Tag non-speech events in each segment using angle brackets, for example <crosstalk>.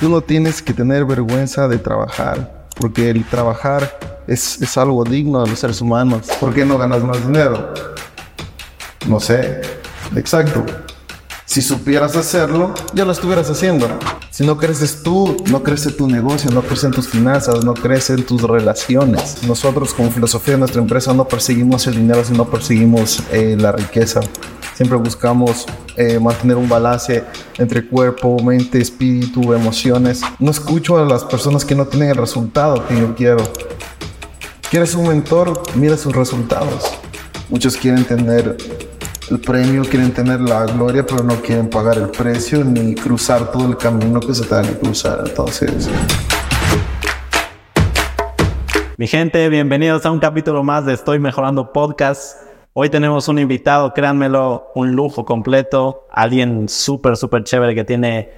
tú no tienes que tener vergüenza de trabajar, porque el trabajar es, es algo digno de los seres humanos. ¿Por qué no ganas más dinero? No sé. Exacto. Si supieras hacerlo, ya lo estuvieras haciendo. Si no creces tú, no crece tu negocio, no crecen tus finanzas, no crecen tus relaciones. Nosotros como filosofía de nuestra empresa no perseguimos el dinero, sino perseguimos eh, la riqueza. Siempre buscamos eh, mantener un balance entre cuerpo, mente, espíritu, emociones. No escucho a las personas que no tienen el resultado que yo quiero. ¿Quieres un mentor? Mira sus resultados. Muchos quieren tener el premio, quieren tener la gloria, pero no quieren pagar el precio ni cruzar todo el camino que se tiene que cruzar. Entonces. Mi gente, bienvenidos a un capítulo más de Estoy Mejorando Podcast. Hoy tenemos un invitado, créanmelo, un lujo completo, alguien súper, súper chévere que tiene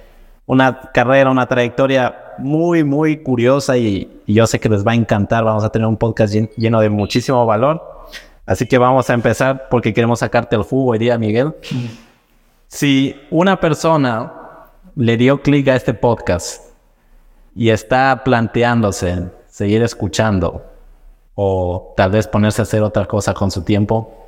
una carrera, una trayectoria muy, muy curiosa y, yo sé que les va a encantar. Vamos a tener un podcast lleno de muchísimo valor. Así que vamos a empezar porque queremos sacarte el jugo hoy día, Miguel. Si una persona le dio clic a este podcast y está planteándose seguir escuchando o tal vez ponerse a hacer otra cosa con su tiempo,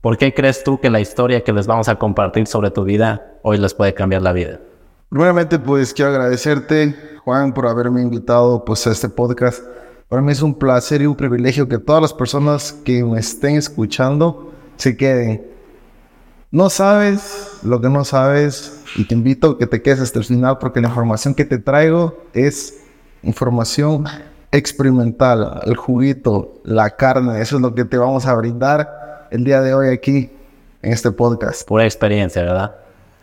¿por qué crees tú que la historia que les vamos a compartir sobre tu vida hoy les puede cambiar la vida? Primeramente, pues quiero agradecerte, Juan, por haberme invitado pues, a este podcast. Para mí es un placer y un privilegio que todas las personas que me estén escuchando se queden. No sabes lo que no sabes y te invito a que te quedes hasta el final porque la información que te traigo es información experimental, el juguito, la carne, eso es lo que te vamos a brindar el día de hoy aquí en este podcast. Pura experiencia, ¿verdad?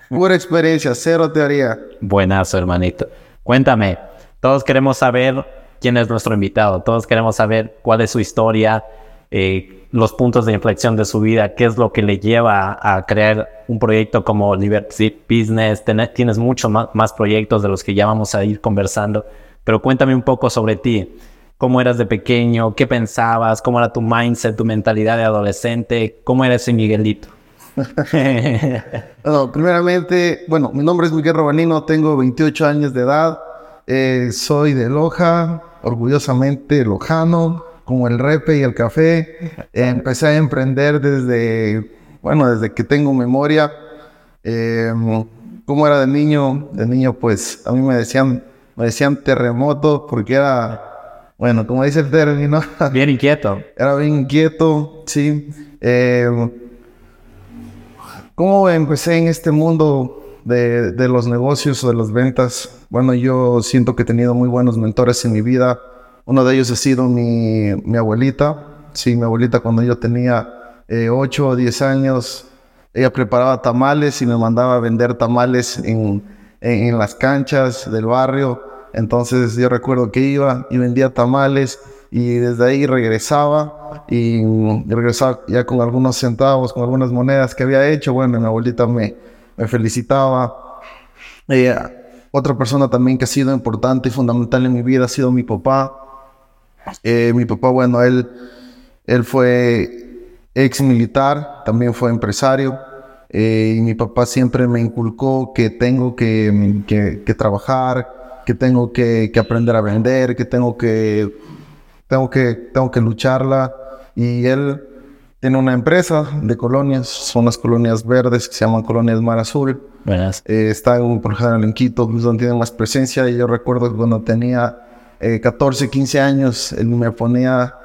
Pura experiencia, cero teoría. Buenazo, hermanito. Cuéntame, todos queremos saber quién es nuestro invitado. Todos queremos saber cuál es su historia, eh, los puntos de inflexión de su vida, qué es lo que le lleva a, crear un proyecto como Liberty Business. tienes muchos más, más, proyectos de los que ya vamos a ir conversando, pero cuéntame un poco sobre ti. ¿Cómo eras de pequeño? ¿Qué pensabas? ¿Cómo era tu mindset, tu mentalidad de adolescente? ¿Cómo era ese Miguelito? <laughs> bueno, primeramente, bueno, mi nombre es Miguel Robalino, tengo 28 años de edad, eh, soy de Loja, orgullosamente lojano, como el repe y el café. empecé a emprender desde, bueno, desde que tengo memoria. Eh, ¿Cómo era de niño? De niño, pues, a mí me decían, me decían terremoto porque era, bueno, como dice el término. <laughs> Bien inquieto. Era bien inquieto, sí. Eh, ¿Cómo empecé en este mundo de, de los negocios o de las ventas? Bueno, yo siento que he tenido muy buenos mentores en mi vida. Uno de ellos ha sido mi, mi abuelita. Sí, mi abuelita cuando yo tenía eh, 8 o 10 años, ella preparaba tamales y me mandaba a vender tamales en, en, las canchas del barrio. Entonces yo recuerdo que iba y vendía tamales y desde ahí regresaba y, regresaba ya con algunos centavos, con algunas monedas que había hecho. Bueno, mi abuelita me, me felicitaba. Ella otra persona también que ha sido importante y fundamental en mi vida ha sido mi papá. Eh, mi papá, bueno, él, él fue ex militar, también fue empresario. Eh, y mi papá siempre me inculcó que tengo que, que, trabajar, que tengo que, que, aprender a vender, que tengo que, tengo que, tengo que lucharla. Y él tiene una empresa de colonias, son las colonias verdes que se llaman Colonias Mar Azul. Eh, está en, por ejemplo en Quito, donde tiene más presencia. Y yo recuerdo que cuando tenía 14, eh, 15 años, él me ponía,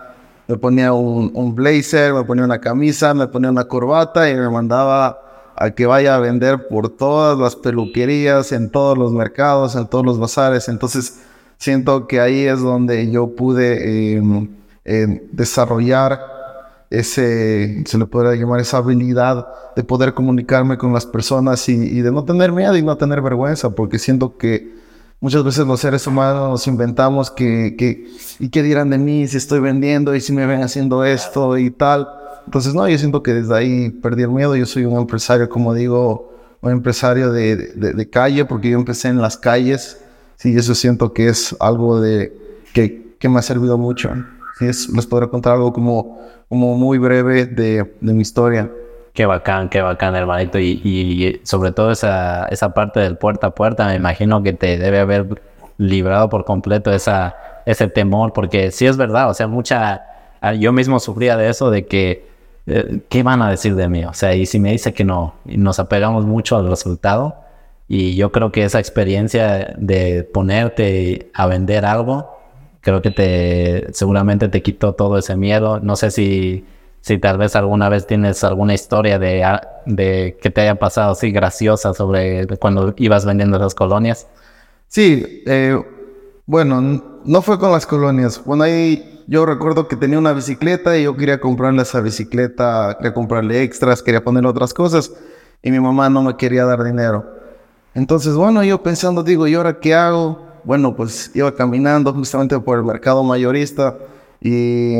me ponía un, un, blazer, me ponía una camisa, me ponía una corbata y me mandaba a que vaya a vender por todas las peluquerías, en todos los mercados, en todos los bazares. Entonces, siento que ahí es donde yo pude em, desarrollar ese, se le podría llamar esa habilidad de poder comunicarme con las personas y, de no tener miedo y no tener vergüenza, porque siento que muchas veces los seres humanos nos inventamos que, que, y qué dirán de mí si estoy vendiendo y si me ven haciendo esto y tal. Entonces, no, yo siento que desde ahí perdí el miedo. Yo soy un empresario, como digo, un empresario de, de, calle, porque yo empecé en las calles. Sí, eso siento que es algo de, que, que me ha servido mucho. Sí, es, les podré contar algo como como muy breve de, de mi historia. Qué bacán, qué bacán, hermanito. Y, y sobre todo esa, esa parte del puerta a puerta, me imagino que te debe haber librado por completo esa, ese temor, porque sí es verdad, o sea, mucha, ah, yo mismo sufría de eso, de que, eh, ¿qué van a decir de mí? O sea, y si me dice que no, nos apegamos mucho al resultado, y yo creo que esa experiencia de ponerte a vender algo, creo que te, seguramente te quitó todo ese miedo, no sé si si tal vez alguna vez tienes alguna historia de, ah, de que te haya pasado así graciosa sobre cuando ibas vendiendo las colonias. Sí, eh, bueno, no fue con las colonias. Bueno, ahí yo recuerdo que tenía una bicicleta y yo quería comprarle esa bicicleta, quería comprarle extras, quería poner otras cosas y mi mamá no me quería dar dinero. Entonces, bueno, yo pensando, digo, ¿y ahora qué hago? Bueno, pues iba caminando justamente por el mercado mayorista y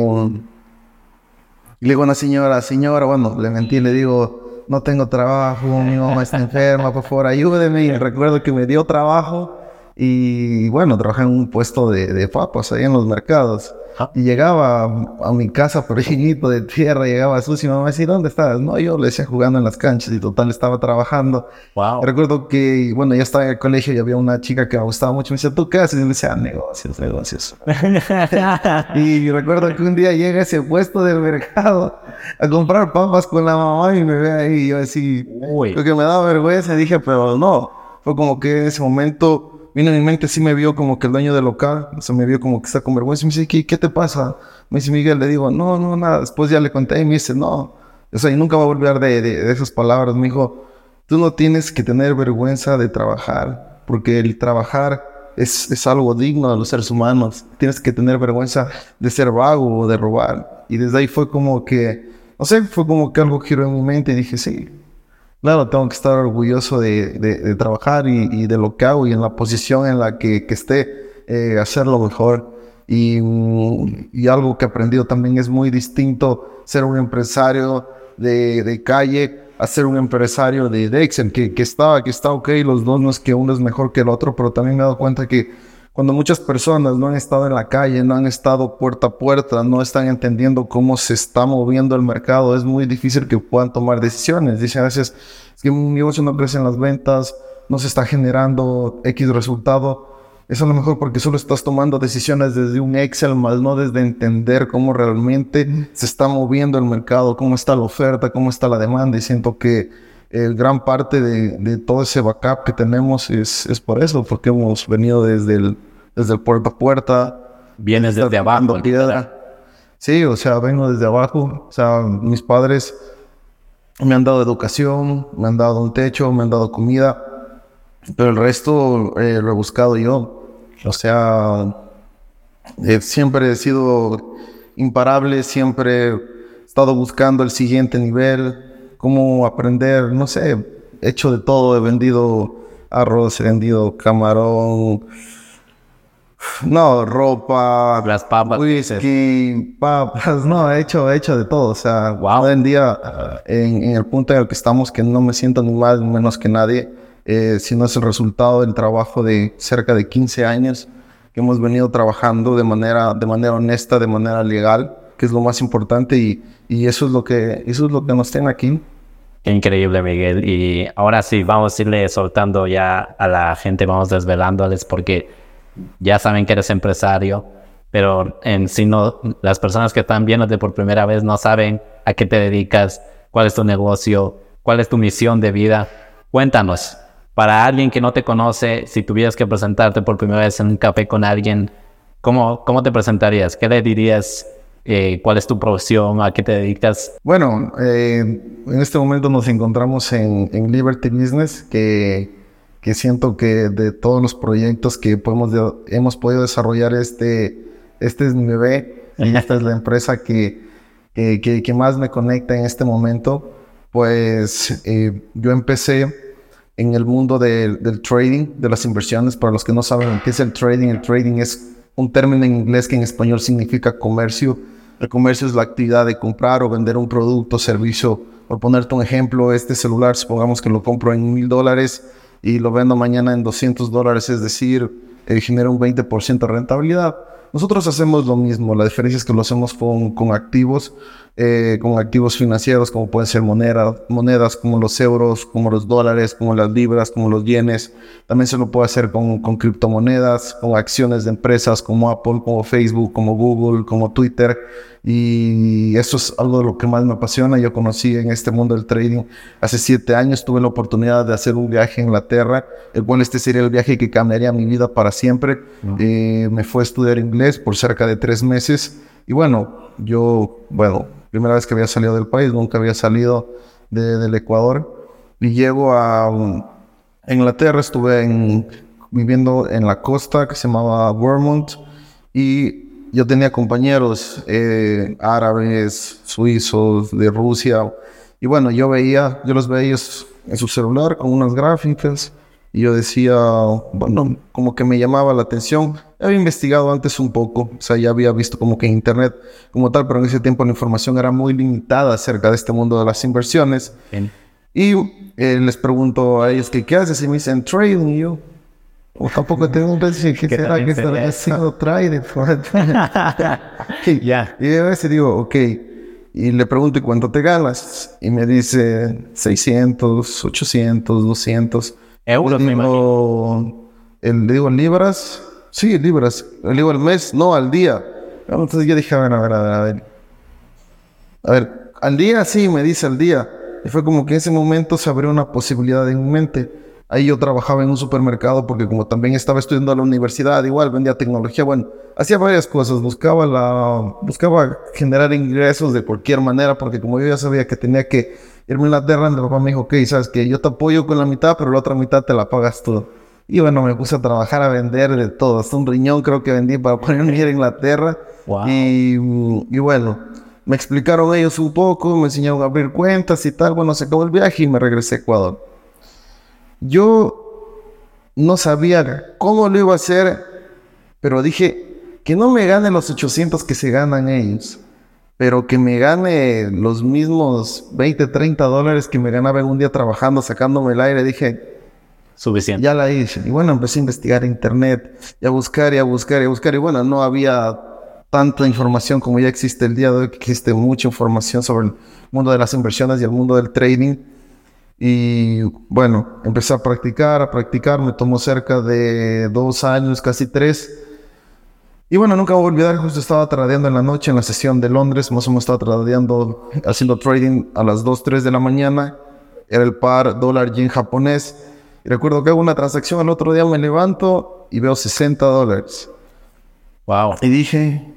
y le digo a una señora, señora, bueno, le mentí, le digo, no tengo trabajo, mi mamá está enferma, por favor, ayúdeme. Y recuerdo que me dio trabajo y bueno, trabajé en un puesto de, de papas ahí en los mercados. Y llegaba a, mi casa pequeñito de tierra, llegaba sucio y mi mamá decía, ¿dónde estás? No, yo le decía jugando en las canchas y total estaba trabajando. Wow. Recuerdo que, bueno, ya estaba en el colegio y había una chica que me gustaba mucho. Me decía, ¿tú qué haces? Y le decía, negocios, negocios. <laughs> y recuerdo que un día llega ese puesto del mercado a comprar papas con la mamá y me ve ahí. Y yo así, Uy. lo que me daba vergüenza. Dije, pero no. Fue como que en ese momento vino en mi mente, sí me vio como que el dueño del local, o sea, me vio como que está con vergüenza y me dice, ¿qué, te pasa? Me dice Miguel, le digo, no, no, nada. Después ya le conté y me dice, no, o sea, y nunca va a olvidar de, de, esas palabras. Me dijo, tú no tienes que tener vergüenza de trabajar, porque el trabajar es, es algo digno de los seres humanos. Tienes que tener vergüenza de ser vago o de robar. Y desde ahí fue como que, no sé, fue como que algo giró en mi mente y dije, sí, Claro, tengo que estar orgulloso de, trabajar y, de lo que hago y en la posición en la que, esté, eh, hacerlo mejor. Mm, y, algo que he aprendido también es muy distinto ser un empresario de, calle a ser un empresario de Dexen, que, que, está, que está ok, los dos no es que uno es mejor que el otro, pero también me he dado cuenta que cuando muchas personas no han estado en la calle, no han estado puerta a puerta, no están entendiendo cómo se está moviendo el mercado, es muy difícil que puedan tomar decisiones. Dicen a veces, es que un negocio no crece en las ventas, no se está generando X resultado. Es a lo mejor porque solo estás tomando decisiones desde un Excel, más no desde entender cómo realmente se está moviendo el mercado, cómo está la oferta, cómo está la demanda. Y siento que el gran parte de, todo ese backup que tenemos es, es, por eso, porque hemos venido desde el, desde el puerta a puerta. Vienes desde abajo. Sí, o sea, vengo desde abajo. O sea, mis padres me han dado educación, me han dado un techo, me han dado comida, pero el resto eh, lo he buscado yo. O sea, eh, siempre he sido imparable, siempre he estado buscando el siguiente nivel cómo aprender, no sé, he hecho de todo, he vendido arroz, he vendido camarón, no, ropa, las papas, whisky, papas, no, he hecho, he hecho de todo, o sea, wow. hoy en día, en, el punto en el que estamos, que no me siento ni más ni menos que nadie, eh, sino es el resultado del trabajo de cerca de 15 años que hemos venido trabajando de manera, de manera honesta, de manera legal, que es lo más importante y, y eso es lo que, eso es lo que nos tiene aquí. Increíble, Miguel. Y ahora sí, vamos a irle soltando ya a la gente, vamos desvelándoles porque ya saben que eres empresario, pero en sí no, las personas que están viéndote por primera vez no saben a qué te dedicas, cuál es tu negocio, cuál es tu misión de vida. Cuéntanos, para alguien que no te conoce, si tuvieras que presentarte por primera vez en un café con alguien, ¿cómo, cómo te presentarías? ¿Qué le dirías eh, ¿Cuál es tu profesión? ¿A qué te dedicas? Bueno, eh, en este momento nos encontramos en, Liberty Business, que, que, siento que de todos los proyectos que podemos hemos podido desarrollar, este, este es mi bebé y esta es la empresa que, que, que, más me conecta en este momento. Pues eh, yo empecé en el mundo del trading, de las inversiones. Para los que no saben qué es el trading, el trading es un término en inglés que en español significa comercio el comercio es la actividad de comprar o vender un producto servicio. Por ponerte un ejemplo, este celular, supongamos que lo compro en mil dólares y lo vendo mañana en 200 dólares, es decir, eh, genera un 20% de rentabilidad. Nosotros hacemos lo mismo, la diferencia es que lo hacemos con, con activos, eh, con activos financieros como pueden ser monedas, monedas como los euros, como los dólares, como las libras, como los yenes. También se lo puede hacer con, con criptomonedas, con acciones de empresas como Apple, como Facebook, como Google, como Twitter. Y eso es algo de lo que más me apasiona. Yo conocí en este mundo del trading hace siete años. Tuve la oportunidad de hacer un viaje a Inglaterra, el cual este sería el viaje que cambiaría mi vida para siempre. Eh, me fue a estudiar inglés por cerca de tres meses. Y bueno, yo, bueno, primera vez que había salido del país, nunca había salido del Ecuador. Y llego a Inglaterra, estuve viviendo en la costa que se llamaba Vermont. Y yo tenía compañeros eh, árabes, suizos, de Rusia, y bueno, yo veía, yo los veía en su celular con unas gráficas, y yo decía, bueno, como que me llamaba la atención. Había investigado antes un poco, o sea, ya había visto como que internet como tal, pero en ese tiempo la información era muy limitada acerca de este mundo de las inversiones. Y eh, les pregunto a ellos que qué haces y me dicen trading y yo, tampoco tengo un pensamiento que será que estará haciendo trading. Ya. Y a veces digo, ok. Y le pregunto, ¿y cuánto te ganas? Y me dice 600, 800, 200. Euros, me imagino. El, le digo, ¿libras? Sí, libras. Le digo, ¿al mes? No, al día. Entonces yo dije, a ver, a ver, a ver. A ver, al día sí, me dice al día. Y fue como que en ese momento se abrió una posibilidad en mi mente Ahí yo trabajaba en un supermercado porque como también estaba estudiando a la universidad, igual vendía tecnología, bueno, hacía varias cosas, buscaba la buscaba generar ingresos de cualquier manera porque como yo ya sabía que tenía que irme a Inglaterra, mi papá me dijo, ok, sabes que yo te apoyo con la mitad, pero la otra mitad te la pagas tú. Y bueno, me puse a trabajar a vender de todo, hasta un riñón creo que vendí para <laughs> ponerme a ir a Inglaterra. Y, y bueno, me explicaron ellos un poco, me enseñaron a abrir cuentas y tal. Bueno, se acabó el viaje y me regresé a Ecuador. Yo no sabía cómo lo iba a hacer, pero dije que no me gane los 800 que se ganan ellos, pero que me gane los mismos 20, 30 dólares que me ganaba en un día trabajando, sacándome el aire. Dije, suficiente. Ya la hice. Y bueno, empecé a investigar internet, y a buscar, y a buscar, y a buscar. Y bueno, no había tanta información como ya existe el día de hoy, que existe mucha información sobre el mundo de las inversiones y el mundo del trading. Y bueno, empecé a practicar, a practicar, me tomó cerca de dos años, casi tres. Y bueno, nunca voy a olvidar, justo estaba tradeando en la noche en la sesión de Londres, más o menos estaba tradeando, haciendo trading a las 2, 3 de la mañana. Era el par dólar yen japonés. Y recuerdo que hago una transacción, el otro día me levanto y veo 60 dólares. Wow. Y dije,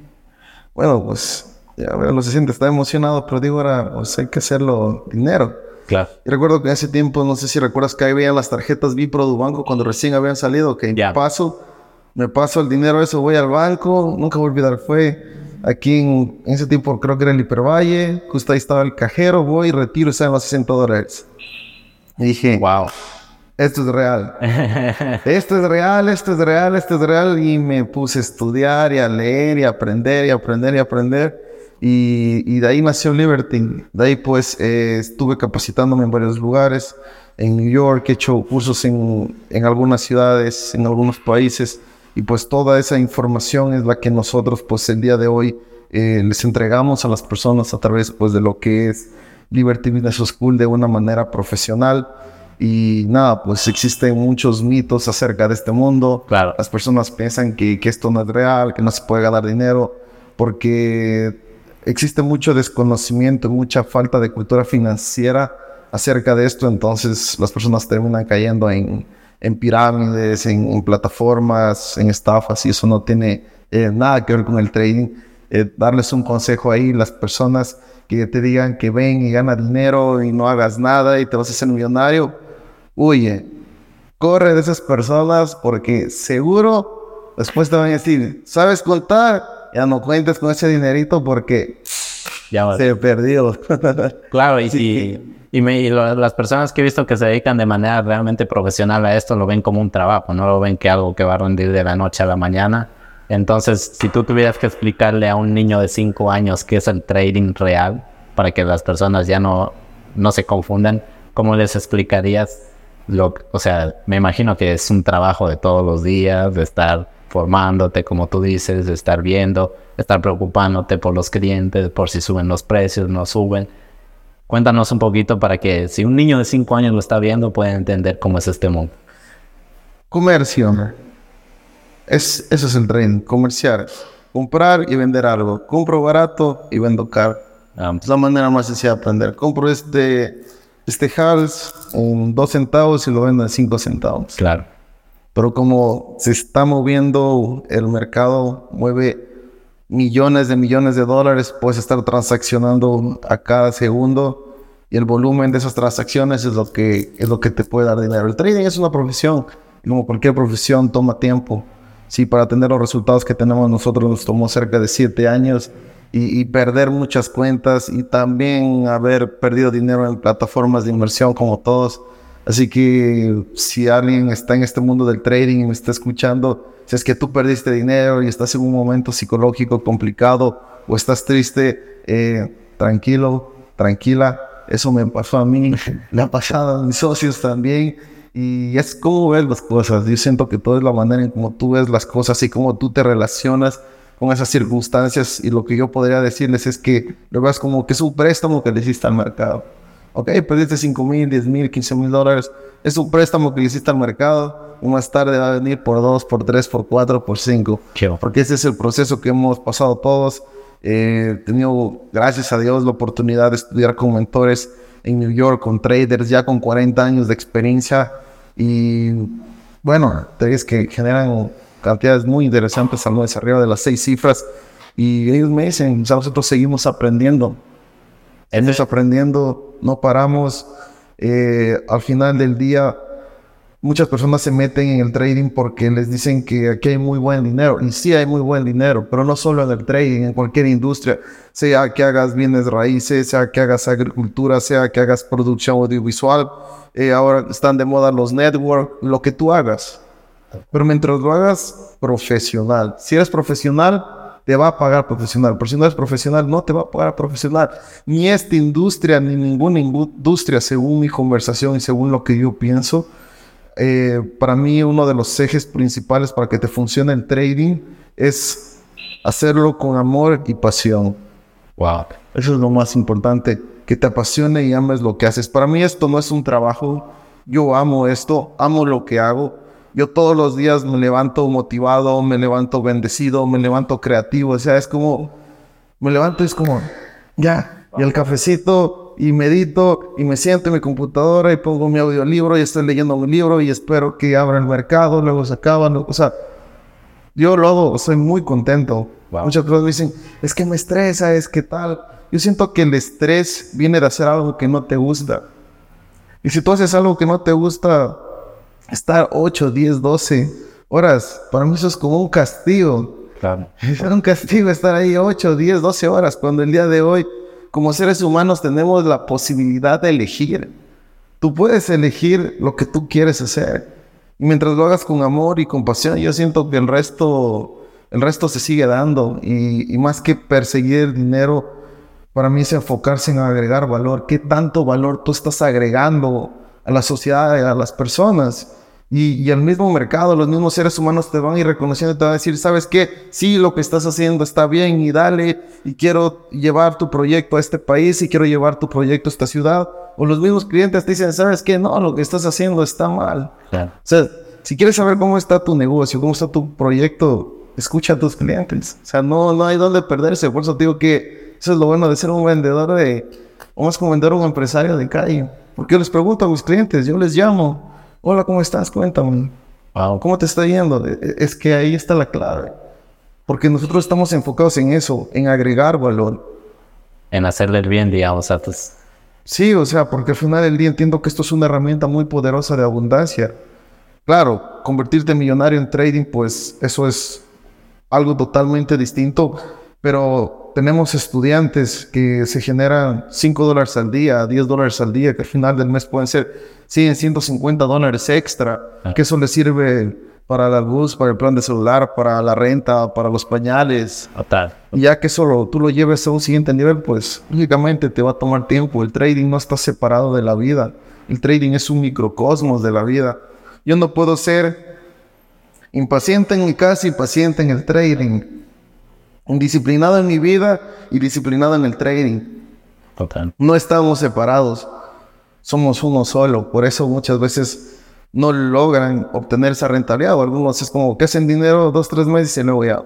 bueno, pues ya veo los 60, estaba emocionado, pero digo, ahora pues, hay que hacerlo dinero. Claro. Recuerdo que en ese tiempo, no sé si recuerdas que ahí veían las tarjetas Bipro banco cuando recién habían salido, que me paso, me paso el dinero eso, voy al banco, nunca voy a olvidar, fue aquí en, ese tiempo creo que era el Hipervalle, justo ahí estaba el cajero, voy, retiro y salen los 60 dólares. Y dije, wow. Esto es real. <laughs> esto es real, esto es real, esto es real. Y me puse a estudiar y a leer y a aprender y a aprender y a aprender. Y, de ahí nació Liberty. De ahí pues eh, estuve capacitándome en varios lugares. En New York he hecho cursos en, en, algunas ciudades, en algunos países. Y pues toda esa información es la que nosotros pues el día de hoy eh, les entregamos a las personas a través pues de lo que es Liberty Business School de una manera profesional. Y nada, pues existen muchos mitos acerca de este mundo. Claro. Las personas piensan que, que esto no es real, que no se puede ganar dinero, porque existe mucho desconocimiento, mucha falta de cultura financiera acerca de esto, entonces las personas terminan cayendo en, pirámides, en, plataformas, en estafas y eso no tiene eh, nada que ver con el trading. Eh, darles un consejo ahí, las personas que te digan que ven y gana dinero y no hagas nada y te vas a hacer millonario, huye, corre de esas personas porque seguro después te van a decir, ¿sabes contar? Ya no cuentes con ese dinerito porque ya se perdió. <laughs> claro, y, y, las personas que he visto que se dedican de manera realmente profesional a esto lo ven como un trabajo, no lo ven que algo que va a rendir de la noche a la mañana. Entonces, si tú tuvieras que explicarle a un niño de 5 años qué es el trading real, para que las personas ya no, no se confundan, ¿cómo les explicarías? Lo, o sea, me imagino que es un trabajo de todos los días, de estar informándote, como tú dices, estar viendo, estar preocupándote por los clientes, por si suben los precios, no suben. Cuéntanos un poquito para que si un niño de 5 años lo está viendo, pueda entender cómo es este mundo. Comercio. Es, eso es el tren, comerciar. Comprar y vender algo. Compro barato y vendo caro. Ah. Es la manera más sencilla de aprender. Compro este, este Hals en 2 centavos y lo vendo en 5 centavos. Claro. Pero como se está moviendo el mercado, mueve millones de millones de dólares, puedes estar transaccionando a cada segundo y el volumen de esas transacciones es lo que, es lo que te puede dar dinero. El trading es una profesión, y como cualquier profesión toma tiempo. Sí, para tener los resultados que tenemos nosotros nos tomó cerca de siete años y, y, perder muchas cuentas y también haber perdido dinero en plataformas de inversión como todos. Así que si alguien está en este mundo del trading y me está escuchando, si es que tú perdiste dinero y estás en un momento psicológico complicado o estás triste, eh, tranquilo, tranquila. Eso me pasó a mí, <laughs> le ha pasado a mis socios también. Y es como ves las cosas. Yo siento que todo es la manera en cómo tú ves las cosas y cómo tú te relacionas con esas circunstancias. Y lo que yo podría decirles es que lo veas como que es un préstamo que le hiciste al mercado. Ok, perdiste 5 mil, 10 mil, 15 mil dólares. Es un préstamo que hiciste al mercado más tarde va a venir por dos, por tres, por cuatro, por cinco. Porque ese es el proceso que hemos pasado todos. Eh, he tenido, gracias a Dios, la oportunidad de estudiar con mentores en New York, con traders ya con 40 años de experiencia. Y bueno, traders que generan cantidades muy interesantes, al menos arriba de las seis cifras. Y ellos me dicen, nosotros seguimos aprendiendo. Estamos aprendiendo, no paramos. Eh, al final del día, muchas personas se meten en el trading porque les dicen que aquí hay muy buen dinero. Y sí hay muy buen dinero, pero no solo en el trading, en cualquier industria. Sea que hagas bienes raíces, sea que hagas agricultura, sea que hagas producción audiovisual. Eh, ahora están de moda los networks, lo que tú hagas. Pero mientras lo hagas profesional. Si eres profesional, te va a pagar profesional. Pero si no eres profesional, no te va a pagar profesional. Ni esta industria, ni ninguna industria, según mi conversación y según lo que yo pienso, eh, para mí uno de los ejes principales para que te funcione el trading es hacerlo con amor y pasión. Wow. Eso es lo más importante, que te apasione y ames lo que haces. Para mí esto no es un trabajo, yo amo esto, amo lo que hago. Yo todos los días me levanto motivado, me levanto bendecido, me levanto creativo. O sea, es como, me levanto y es como, ya, y el cafecito y medito y me siento en mi computadora y pongo mi audiolibro y estoy leyendo mi libro y espero que abra el mercado, luego se acaban, o sea, yo lo hago, soy muy contento. Muchas personas me dicen, es que me estresa, es que tal. Yo siento que el estrés viene de hacer algo que no te gusta. Y si tú haces algo que no te gusta, estar 8, 10, 12 horas, para mí eso es como un castigo. Claro. Es un castigo estar ahí 8, 10, 12 horas, cuando el día de hoy como seres humanos tenemos la posibilidad de elegir. Tú puedes elegir lo que tú quieres hacer. Y mientras lo hagas con amor y compasión, yo siento que el resto, el resto se sigue dando. Y, y más que perseguir dinero, para mí es enfocarse en agregar valor. ¿Qué tanto valor tú estás agregando a la sociedad, a las personas? Y, y, el mismo mercado, los mismos seres humanos te van a ir reconociendo y te van a decir, ¿sabes qué? Sí, lo que estás haciendo está bien y dale, y quiero llevar tu proyecto a este país y quiero llevar tu proyecto a esta ciudad. O los mismos clientes te dicen, ¿sabes qué? No, lo que estás haciendo está mal. O sea, si quieres saber cómo está tu negocio, cómo está tu proyecto, escucha a tus clientes. O sea, no, no hay dónde perderse. Por eso digo que eso es lo bueno de ser un vendedor de, o más como vendedor un empresario de calle. Porque yo les pregunto a mis clientes, yo les llamo. Hola, ¿cómo estás? Cuéntame. Wow. ¿Cómo te está yendo? E, e, es que ahí está la clave. Porque nosotros estamos enfocados en eso, en agregar valor. En hacerle el bien, digamos, a tus... Sí, o sea, porque al final del día entiendo que esto es una herramienta muy poderosa de abundancia. Claro, convertirte en millonario en trading, pues eso es algo totalmente distinto, pero tenemos estudiantes que se generan 5 dólares al día, 10 dólares al día, que al final del mes pueden ser 100, 150 dólares extra, ah. que eso les sirve para la luz, para el plan de celular, para la renta, para los pañales. Total. Y ya que solo tú lo lleves a un siguiente nivel, pues lógicamente te va a tomar tiempo. El trading no está separado de la vida. El trading es un microcosmos de la vida. Yo no puedo ser Impaciente en mi casa y paciente en el trading. Indisciplinado en mi vida y disciplinado en el trading. Total. No estamos separados. Somos uno solo. Por eso muchas veces no logran obtener esa rentabilidad. O algunos es como que hacen dinero dos, tres meses y luego ya.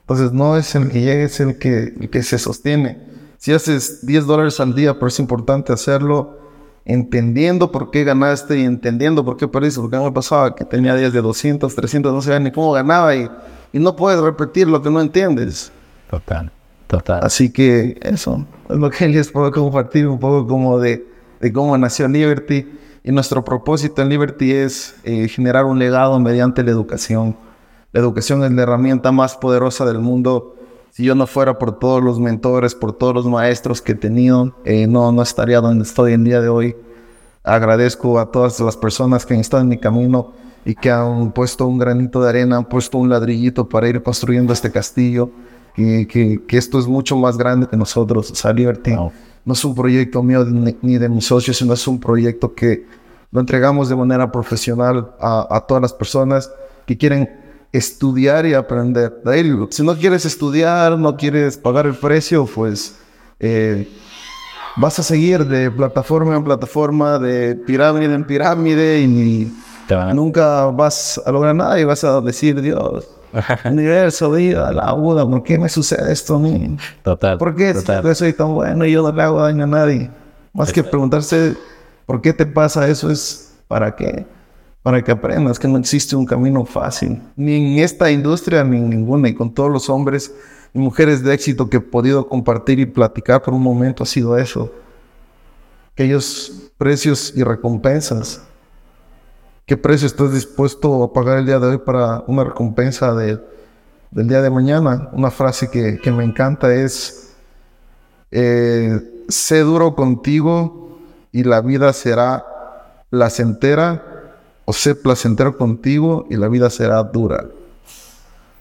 Entonces no es el que llega, es el que, el que se sostiene. Si haces 10 dólares al día, pero es importante hacerlo entendiendo por qué ganaste y entendiendo por qué perdiste. Porque a mí me pasaba que tenía días de 200, 300, no sabía ni cómo ganaba y, y no puedes repetir lo que no entiendes. Total. Total. Así que eso es lo que les puedo compartir un poco como de, de cómo nació Liberty. Y nuestro propósito en Liberty es eh, generar un legado mediante la educación. La educación es la herramienta más poderosa del mundo. Si yo no fuera por todos los mentores, por todos los maestros que he tenido, eh, no, no estaría donde estoy el día de hoy. Agradezco a todas las personas que han estado en mi camino y que han puesto un granito de arena, han puesto un ladrillito para ir construyendo este castillo. Que, que, que esto es mucho más grande que nosotros. O sea, Liberty Wow. no es un proyecto mío ni, ni de mis socios, sino es un proyecto que lo entregamos de manera profesional a, a todas las personas que quieren estudiar y aprender. De ahí, si no quieres estudiar, no quieres pagar el precio, pues eh, vas a seguir de plataforma en plataforma, de pirámide en pirámide y van a- nunca vas a lograr nada y vas a decir, Dios, <laughs> universo, vida, la Buda, ¿por qué me sucede esto a mí? Total. ¿Por qué si Total. yo soy tan bueno y yo no le hago daño a nadie? Más que preguntarse por qué te pasa eso es para qué. Para que aprendas que no existe un camino fácil. Ni en esta industria ni en ninguna. Y con todos los hombres y mujeres de éxito que he podido compartir y platicar por un momento ha sido eso. Aquellos precios y recompensas. ¿Qué precio estás dispuesto a pagar el día de hoy para una recompensa de, del día de mañana? Una frase que, que me encanta es, eh, sé duro contigo y la vida será placentera, o sé placentero contigo y la vida será dura.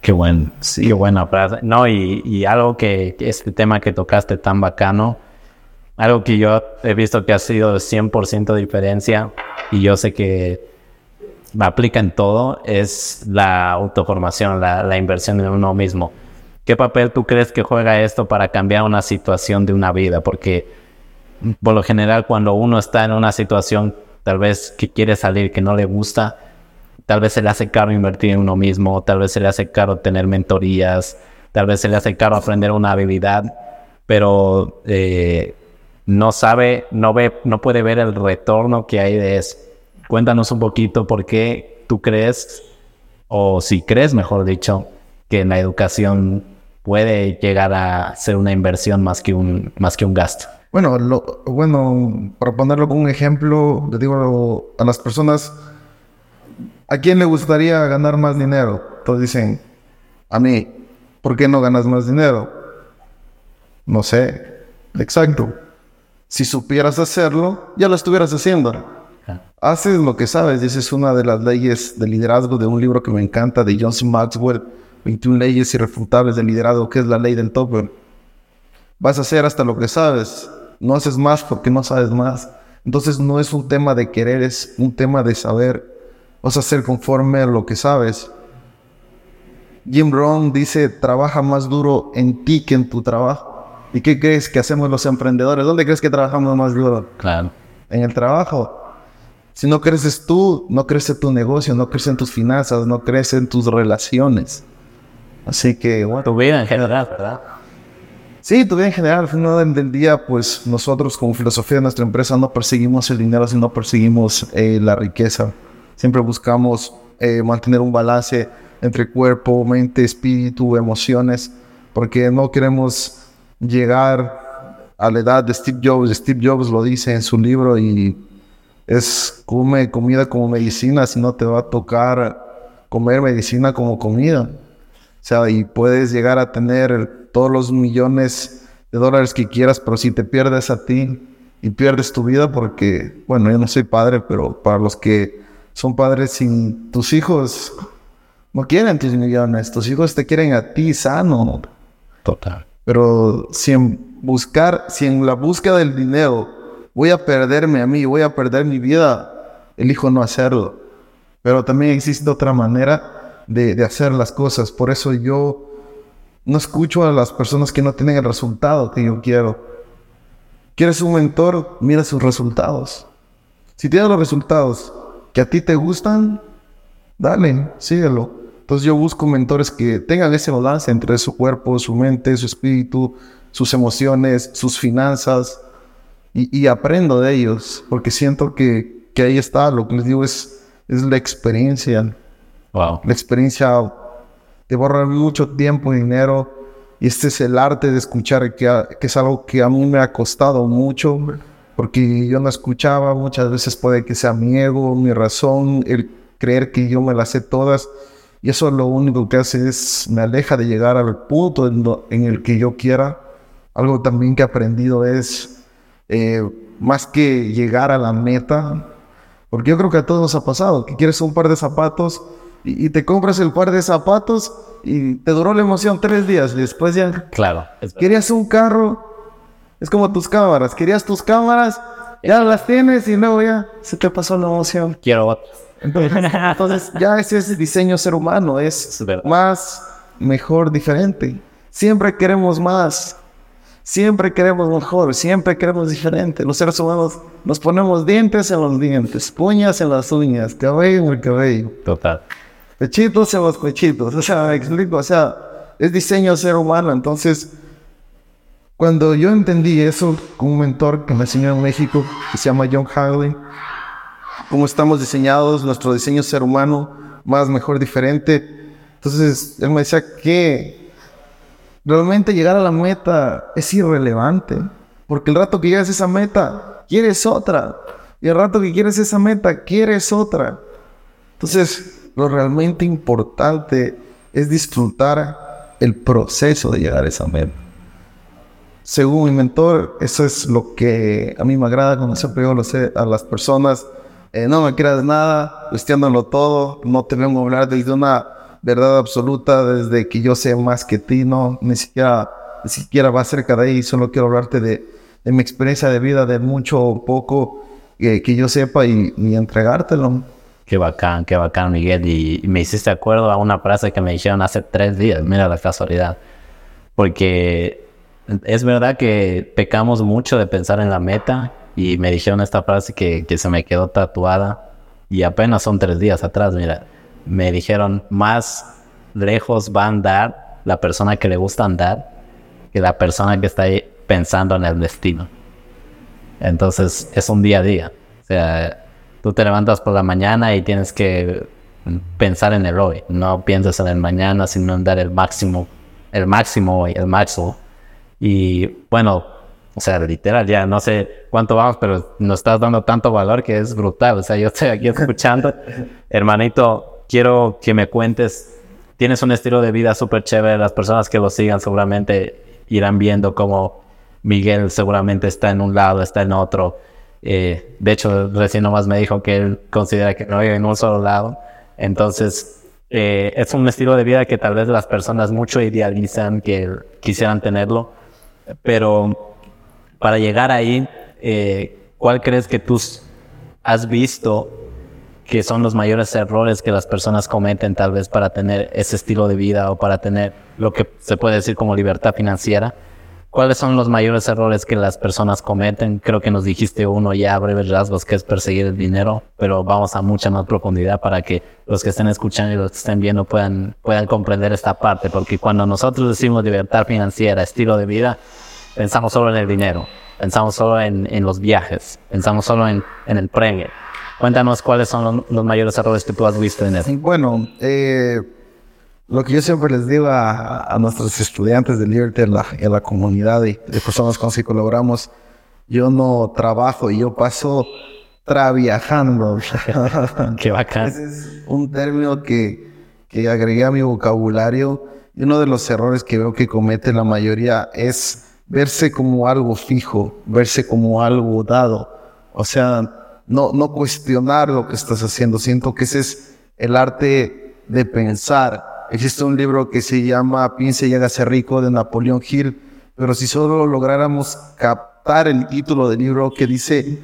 Qué buen, qué buena frase. No, y, y algo que, que este tema que tocaste tan bacano, algo que yo he visto que ha sido de 100% diferencia y yo sé que aplica en todo, es la autoformación, la, inversión en uno mismo. ¿Qué papel tú crees que juega esto para cambiar una situación de una vida? Porque por lo general cuando uno está en una situación tal vez que quiere salir, que no le gusta, tal vez se le hace caro invertir en uno mismo, tal vez se le hace caro tener mentorías, tal vez se le hace caro aprender una habilidad, pero eh, no sabe, no ve, no puede ver el retorno que hay de eso. Cuéntanos un poquito por qué tú crees, o si crees, mejor dicho, que la educación puede llegar a ser una inversión más que un, más que un gasto. Bueno, lo, bueno, para ponerlo como un ejemplo, le digo a las personas, ¿a quién le gustaría ganar más dinero? Todos dicen, a mí, ¿por qué no ganas más dinero? No sé, exacto. Si supieras hacerlo, ya lo estuvieras haciendo. Haces lo que sabes, y esa es una de las leyes de liderazgo de un libro que me encanta de John C. Maxwell, 21 leyes irrefutables de liderazgo, que es la ley del topper. Vas a hacer hasta lo que sabes, no haces más porque no sabes más. Entonces no es un tema de querer, es un tema de saber. Vas a hacer conforme a lo que sabes. Jim Rohn dice, trabaja más duro en ti que en tu trabajo. ¿Y qué crees que hacemos los emprendedores? ¿Dónde crees que trabajamos más duro? Claro. En el trabajo. Si no creces tú, no crece tu negocio, no crecen tus finanzas, no crecen tus relaciones. Así que, bueno. Tu vida en general, ¿verdad? Sí, tu vida en general, al final del, día, pues nosotros como filosofía de nuestra empresa no perseguimos el dinero, sino perseguimos eh, la riqueza. Siempre buscamos eh, mantener un balance entre cuerpo, mente, espíritu, emociones, porque no queremos llegar a la edad de Steve Jobs. Steve Jobs lo dice en su libro y es come comida como medicina, si no te va a tocar comer medicina como comida. O sea, y puedes llegar a tener todos los millones de dólares que quieras, pero si te pierdes a ti y pierdes tu vida, porque, bueno, yo no soy padre, pero para los que son padres sin tus hijos, no quieren tus millones, tus hijos te quieren a ti sano. Total. Pero si en buscar, si en la búsqueda del dinero voy a perderme a mí, voy a perder mi vida, elijo no hacerlo. pero también existe otra manera de, de hacer las cosas. Por eso yo no escucho a las personas que no tienen el resultado que yo quiero. ¿Quieres un mentor? Mira sus resultados. Si tienes los resultados que a ti te gustan, dale, síguelo. Entonces yo busco mentores que tengan ese balance entre su cuerpo, su mente, su espíritu, sus emociones, sus finanzas, y, aprendo de ellos, porque siento que, que, ahí está, lo que les digo es, es la experiencia. Wow. La experiencia de borrar mucho tiempo y dinero, y este es el arte de escuchar, que, que es algo que a mí me ha costado mucho, porque yo no escuchaba, muchas veces puede que sea mi ego, mi razón, el creer que yo me las sé todas, y eso lo único que hace es me aleja de llegar al punto en el que yo quiera. Algo también que he aprendido es eh, más que llegar a la meta, porque yo creo que a todos nos ha pasado, que quieres un par de zapatos y, te compras el par de zapatos y te duró la emoción tres días y después ya... Claro. Querías un carro, es como tus cámaras, querías tus cámaras, ya las tienes y luego ya se te pasó la emoción. Quiero otras. <laughs> Entonces, ya ese es el diseño ser humano, es más, mejor, diferente. Siempre queremos más. Siempre queremos mejor, siempre queremos diferente. Los seres humanos nos ponemos dientes en los dientes, uñas en las uñas, cabello en el cabello. Total. Pechitos en los pechitos. O sea, me explico, o sea, es diseño ser humano. Entonces, cuando yo entendí eso con un mentor que me enseñó en México, que se llama John Hagley, cómo estamos diseñados, nuestro diseño ser humano, más, mejor, diferente. Entonces, él me decía que Realmente llegar a la meta es irrelevante, porque el rato que llegas a esa meta, quieres otra. Y el rato que quieres esa meta, quieres otra. Entonces, lo realmente importante es disfrutar el proceso de llegar a esa meta. Según mi mentor, eso es lo que a mí me agrada cuando siempre digo a las personas, eh, no me quieras nada, cuestionalo todo, no te vengo a hablar desde una verdad absoluta desde que yo sé más que ti, no, ni siquiera, ni siquiera va cerca de ahí, solo quiero hablarte de, de mi experiencia de vida, de mucho o poco que, yo sepa y, y, entregártelo. Qué bacán, qué bacán, Miguel. Y, me hiciste acuerdo a una frase que me dijeron hace tres días, mira la casualidad. Porque es verdad que pecamos mucho de pensar en la meta y me dijeron esta frase que, que se me quedó tatuada y apenas son tres días atrás, mira me dijeron más lejos va a andar la persona que le gusta andar que la persona que está ahí pensando en el destino. Entonces es un día a día. O sea, tú te levantas por la mañana y tienes que pensar en el hoy. No piensas en el mañana, sino en dar el máximo, el máximo hoy, el máximo. Y bueno, o sea, literal, ya no sé cuánto vamos, pero nos estás dando tanto valor que es brutal. O sea, yo estoy aquí escuchando, <laughs> hermanito, quiero que me cuentes, tienes un estilo de vida súper chévere, las personas que lo sigan seguramente irán viendo cómo Miguel seguramente está en un lado, está en otro. Eh, de hecho, recién nomás me dijo que él considera que no vive en un solo lado. Entonces, eh, es un estilo de vida que tal vez las personas mucho idealizan, que quisieran tenerlo. Pero para llegar ahí, eh, ¿cuál crees que tú has visto que son los mayores errores que las personas cometen tal vez para tener ese estilo de vida o para tener lo que se puede decir como libertad financiera. ¿Cuáles son los mayores errores que las personas cometen? Creo que nos dijiste uno ya a breves rasgos que es perseguir el dinero, pero vamos a mucha más profundidad para que los que estén escuchando y los que estén viendo puedan, puedan comprender esta parte, porque cuando nosotros decimos libertad financiera, estilo de vida, pensamos solo en el dinero, pensamos solo en, en los viajes, pensamos solo en, en el premio Cuéntanos cuáles son los, mayores errores que tú has visto en eso. Bueno, eh, lo que yo siempre les digo a, nuestros estudiantes de Liberty en la, en la comunidad y de personas con las que colaboramos, yo no trabajo, yo paso traviajando. <laughs> Qué bacán. Ese es un término que, que agregué a mi vocabulario y uno de los errores que veo que comete la mayoría es verse como algo fijo, verse como algo dado. O sea, no, no cuestionar lo que estás haciendo. Siento que ese es el arte de pensar. Existe un libro que se llama Piense y hágase rico de Napoleón Hill, pero si solo lográramos captar el título del libro que dice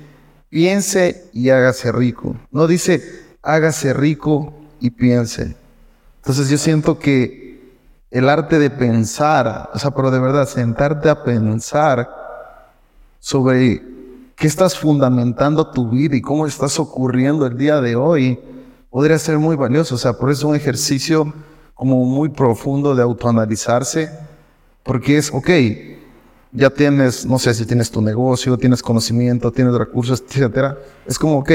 Piense y hágase rico, no dice hágase rico y piense. Entonces yo siento que el arte de pensar, o sea, pero de verdad, sentarte a pensar sobre qué estás fundamentando tu vida y cómo estás ocurriendo el día de hoy, podría ser muy valioso. O sea, por eso es un ejercicio como muy profundo de autoanalizarse, porque es, ok, ya tienes, no sé si tienes tu negocio, tienes conocimiento, tienes recursos, etcétera. Es como, ok,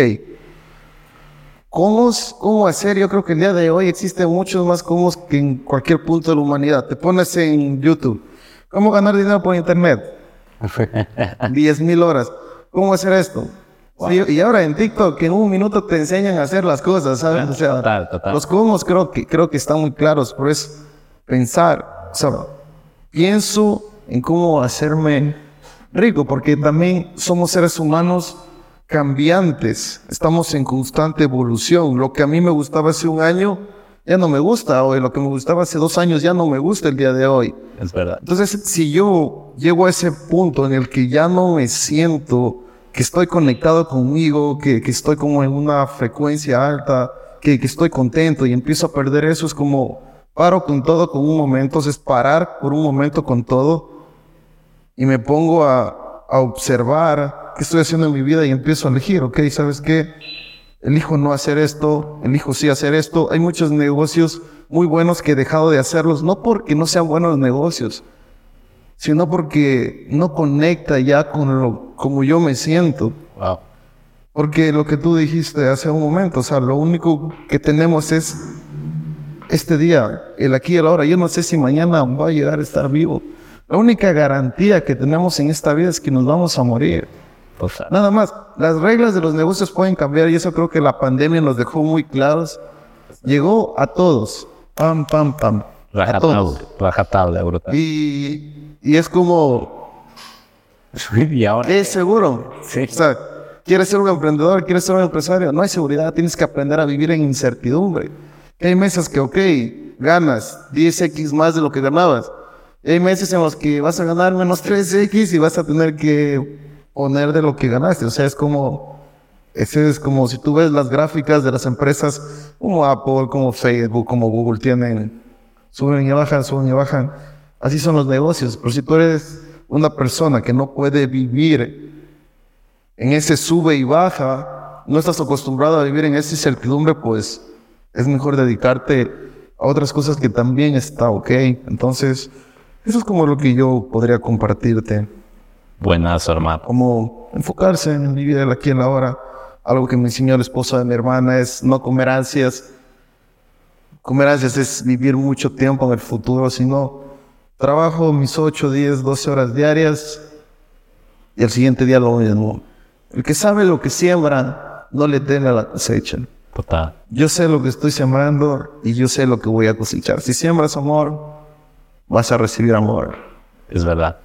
¿cómo, ¿cómo hacer? Yo creo que el día de hoy existen muchos más cómo que en cualquier punto de la humanidad. Te pones en YouTube, ¿cómo ganar dinero por internet? 10 mil horas. ¿Cómo hacer esto? y ahora en TikTok, que en un minuto te enseñan a hacer las cosas, ¿sabes? O sea, total, total. los cómo creo que, creo que están muy claros, pero es pensar, o sea, pienso en cómo hacerme rico, porque también somos seres humanos cambiantes, estamos en constante evolución. Lo que a mí me gustaba hace un año ya no me gusta hoy, lo que me gustaba hace dos años ya no me gusta el día de hoy. Es verdad. Entonces, si yo llego a ese punto en el que ya no me siento que estoy conectado conmigo, que, que estoy como en una frecuencia alta, que, que estoy contento y empiezo a perder eso, es como paro con todo con un momento, es parar por un momento con todo y me pongo a, a observar qué estoy haciendo en mi vida y empiezo a elegir, ok, ¿sabes qué? Elijo no hacer esto, elijo sí hacer esto. Hay muchos negocios muy buenos que he dejado de hacerlos, no porque no sean buenos negocios, sino porque no conecta ya con lo como yo me siento. Wow. Porque lo que tú dijiste hace un momento, o sea, lo único que tenemos es este día, el aquí y el ahora. Yo no sé si mañana va a llegar a estar vivo. La única garantía que tenemos en esta vida es que nos vamos a morir. Nada más, las reglas de los negocios pueden cambiar y eso creo que la pandemia nos dejó muy claros. Llegó a todos. Pam, pam, pam. Rajatable, rajatable, brutal. Y, y es como... ¿Y ahora? Es seguro. Sí. O sea, quieres ser un emprendedor, quieres ser un empresario, no hay seguridad, tienes que aprender a vivir en incertidumbre. Hay meses que, ok, ganas 10x más de lo que ganabas hay meses en los que vas a ganar menos 3X y vas a tener que poner de lo que ganaste. O sea, es como, ese es como si tú ves las gráficas de las empresas como Apple, como Facebook, como Google, tienen, suben y bajan, suben y bajan. Así son los negocios. Pero si tú eres una persona que no puede vivir en ese sube y baja, no estás acostumbrado a vivir en esa incertidumbre, pues es mejor dedicarte a otras cosas que también está ok. Entonces, eso es como lo que yo podría compartirte. Buenas, hermano. Como enfocarse en mi vida aquí en la hora. Algo que me enseñó la esposa de mi hermana es no comer ansias. Comer ansias es vivir mucho tiempo en el futuro, sino trabajo mis 8, 10, 12 horas diarias y al siguiente día lo mismo. El que sabe lo que siembra, no le teme a la cosecha. Total. Yo sé lo que estoy sembrando y yo sé lo que voy a cosechar. Si siembras amor, vas a recibir amor. Es verdad.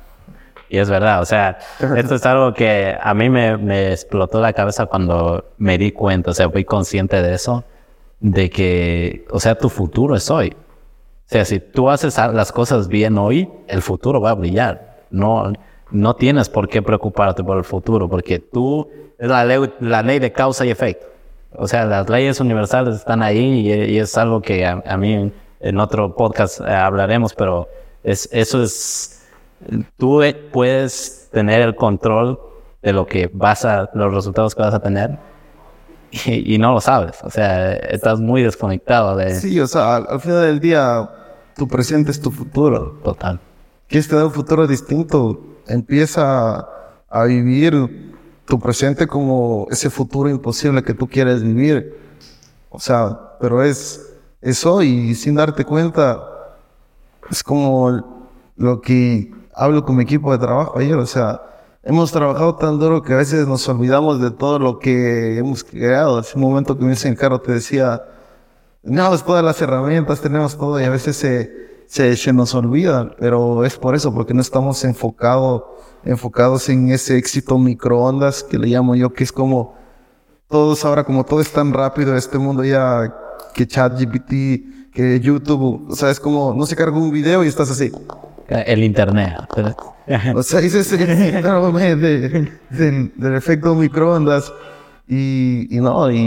Y es verdad, o sea, <laughs> esto es algo que a mí me, me, explotó la cabeza cuando me di cuenta, o sea, fui consciente de eso, de que, o sea, tu futuro es hoy. O sea, si tú haces las cosas bien hoy, el futuro va a brillar. No, no tienes por qué preocuparte por el futuro, porque tú, es la ley, la ley de causa y efecto. O sea, las leyes universales están ahí y, es algo que a, a mí en otro podcast eh, hablaremos, pero es, eso es, tú puedes tener el control de lo que vas a, los resultados que vas a tener <laughs> y, no lo sabes, o sea, estás muy desconectado de... Sí, o sea, al, final del día, tu presente es tu futuro. Total. ¿Quieres tener un futuro distinto? Empieza a vivir tu presente como ese futuro imposible que tú quieres vivir. O sea, pero es eso y sin darte cuenta, es como lo que hablo con mi equipo de trabajo ayer, o sea, hemos trabajado tan duro que a veces nos olvidamos de todo lo que hemos creado. Hace un momento que me en carro te decía, tenemos todas las herramientas, tenemos todo y a veces se, se, se nos olvida, pero es por eso, porque no estamos enfocados enfocados en ese éxito microondas que le llamo yo, que es como todos ahora, como todo es tan rápido, este mundo ya que ChatGPT, que YouTube, o sea, es como, no se carga un video y estás así. El internet. o sea, ese es el de, del efecto microondas. Y, y no, y,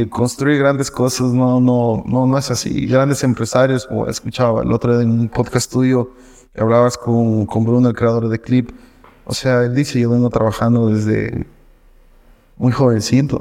y construir grandes cosas no, no, no, no es así. Grandes empresarios, como escuchaba el otro día en un podcast tuyo, que hablabas con, con Bruno, el creador de Clip. O sea, él dice, yo vengo trabajando desde muy jovencito.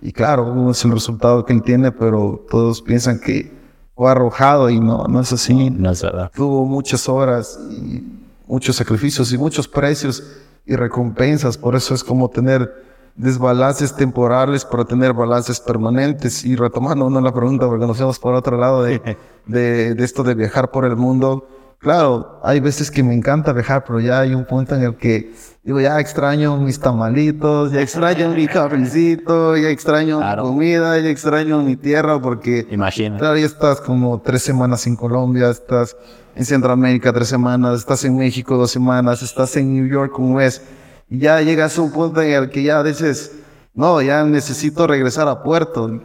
Y claro, es el resultado que él tiene, pero todos piensan que fue arrojado y no, no es así. No es verdad. Tuvo muchas horas y muchos sacrificios y muchos precios y recompensas. Por eso es como tener desbalances temporales para tener balances permanentes. Y retomando una la pregunta, porque nos vemos por otro lado de, <laughs> de, de esto de viajar por el mundo. Claro, hay veces que me encanta viajar, pero ya hay un punto en el que digo, ya extraño mis tamalitos, ya extraño mi cafecito, ya extraño Claro. mi comida, ya extraño mi tierra, porque Imagina. Claro, ya estás como tres semanas en Colombia, estás en Centroamérica tres semanas, estás en México dos semanas, estás en New York un mes, y ya llegas a un punto en el que ya dices, no, ya necesito regresar a Puerto,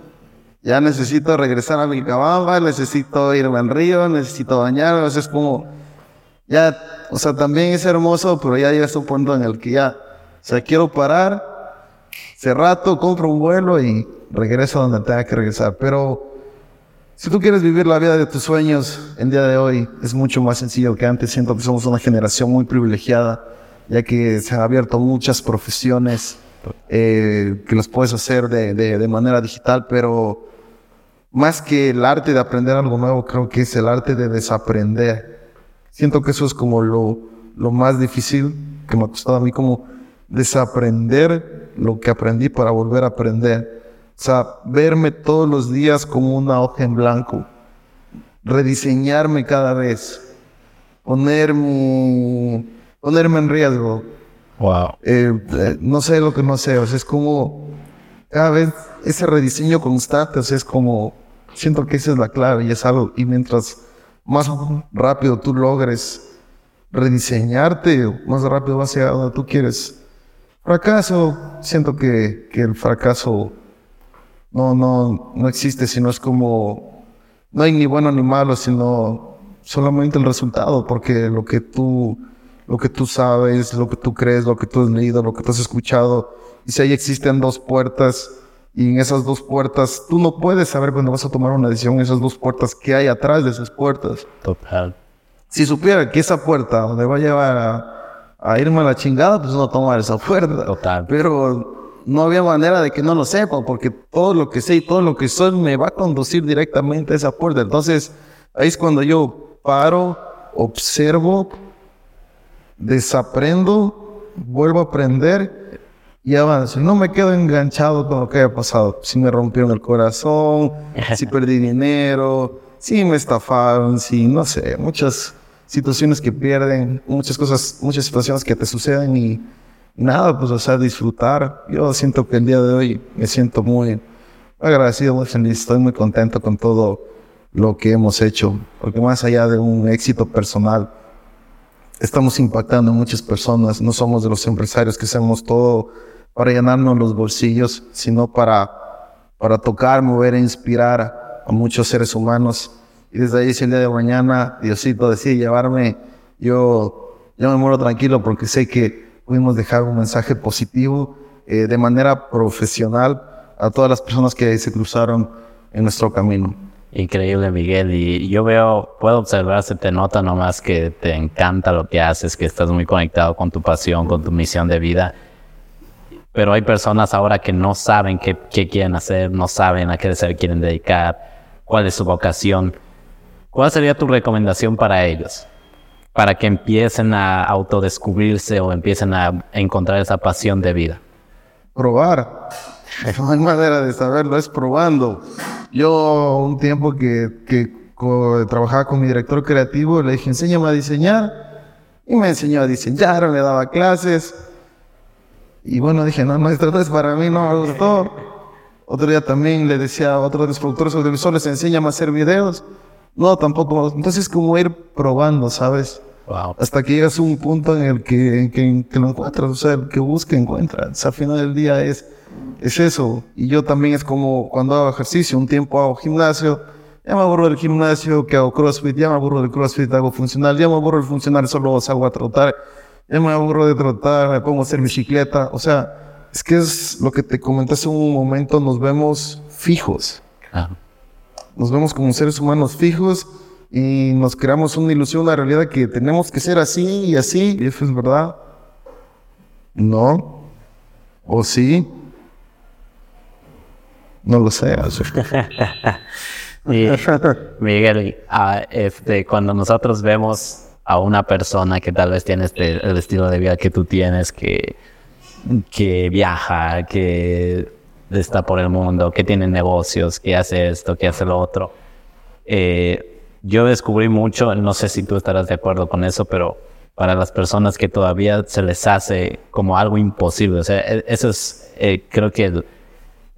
ya necesito regresar a Vilcabamba, necesito irme al río, necesito bañarme, o sea, es como, ya, o sea, también es hermoso, pero ya llegas a un punto en el que ya, o sea, quiero parar, ese rato compro un vuelo y regreso a donde tenga que regresar, pero si tú quieres vivir la vida de tus sueños el día de hoy, es mucho más sencillo que antes. Siento que somos una generación muy privilegiada, ya que se han abierto muchas profesiones eh, que las puedes hacer de, de- de manera digital, pero más que el arte de aprender algo nuevo, creo que es el arte de desaprender. Siento que eso es como lo, lo más difícil que me ha costado a mí, como desaprender lo que aprendí para volver a aprender. O sea, verme todos los días como una hoja en blanco, rediseñarme cada vez, poner mi- ponerme en riesgo. Wow. Eh, eh, no sé lo que no sé, o sea, es como cada vez ese rediseño constante, o sea, es como siento que esa es la clave y es algo, y mientras más rápido tú logres rediseñarte, más rápido vas a donde tú quieres. Fracaso, siento que, que el fracaso no, no, no existe, sino es como, no hay ni bueno ni malo, sino solamente el resultado, porque lo que tú, lo que tú sabes, lo que tú crees, lo que tú has leído, lo que tú has escuchado, y si ahí existen dos puertas, y en esas dos puertas, tú no puedes saber cuando vas a tomar una decisión, esas dos puertas, qué hay atrás de esas puertas. Total. Si supiera que esa puerta me va a llevar a, a irme a la chingada, pues no tomar esa puerta. Total. Pero no había manera de que no lo sepa, porque todo lo que sé y todo lo que soy me va a conducir directamente a esa puerta. Entonces, ahí es cuando yo paro, observo, desaprendo, vuelvo a aprender y avanzo. No me quedo enganchado con lo que haya pasado. Si me rompieron el corazón, <laughs> si perdí dinero, si me estafaron, si no sé, muchas situaciones que pierden, muchas cosas, muchas situaciones que te suceden y nada, pues o sea, disfrutar. Yo siento que el día de hoy me siento muy agradecido, muy feliz, estoy muy contento con todo lo que hemos hecho, porque más allá de un éxito personal, estamos impactando a muchas personas, no somos de los empresarios que hacemos todo para llenarnos los bolsillos, sino para, para tocar, mover e inspirar a, muchos seres humanos. Y desde ahí, si el día de mañana Diosito decide llevarme, yo, yo me muero tranquilo porque sé que pudimos dejar un mensaje positivo eh, de manera profesional a todas las personas que se cruzaron en nuestro camino. Increíble, Miguel. Y yo veo, puedo observar, se te nota nomás que te encanta lo que haces, que estás muy conectado con tu pasión, con tu misión de vida. Pero hay personas ahora que no saben qué, qué quieren hacer, no saben a qué se quieren dedicar, cuál es su vocación. ¿Cuál sería tu recomendación para ellos? Para que empiecen a autodescubrirse o empiecen a encontrar esa pasión de vida. probar. <laughs> No hay manera de saberlo, es probando. Yo un tiempo que, que co- trabajaba con mi director creativo, le dije, enséñame a diseñar. Y me enseñó a diseñar, me daba clases. Y bueno, dije, no, no, es para mí, no me gustó. Otro día también le decía a otro de los productores audiovisuales, enséñame a hacer videos. No, tampoco. Entonces como ir probando, ¿sabes? Wow. hasta que llegas a un punto en el que, en que, en que lo encuentras, o sea, el que busca, encuentra. O sea, al final del día es, es eso. Y yo también es como cuando hago ejercicio, un tiempo hago gimnasio, ya me aburro del gimnasio, que hago crossfit, ya me aburro del crossfit, hago funcional, ya me aburro del funcional, solo salgo a trotar, ya me aburro de trotar, me pongo a hacer bicicleta. O sea, Es que es lo que te comenté hace un momento, nos vemos fijos. Nos vemos como seres humanos fijos y nos creamos una ilusión, una realidad que tenemos que ser así y así. Y eso es verdad. No. ¿O sí? No lo sé. <laughs> <laughs> Miguel, ah, este, cuando nosotros vemos a una persona que tal vez tiene este, el estilo de vida que tú tienes, que, que viaja, que está por el mundo, que tiene negocios, que hace esto, que hace lo otro. Eh, yo descubrí mucho, no sé si tú estarás de acuerdo con eso, pero para las personas que todavía se les hace como algo imposible, o sea, e, eso es, eh, creo que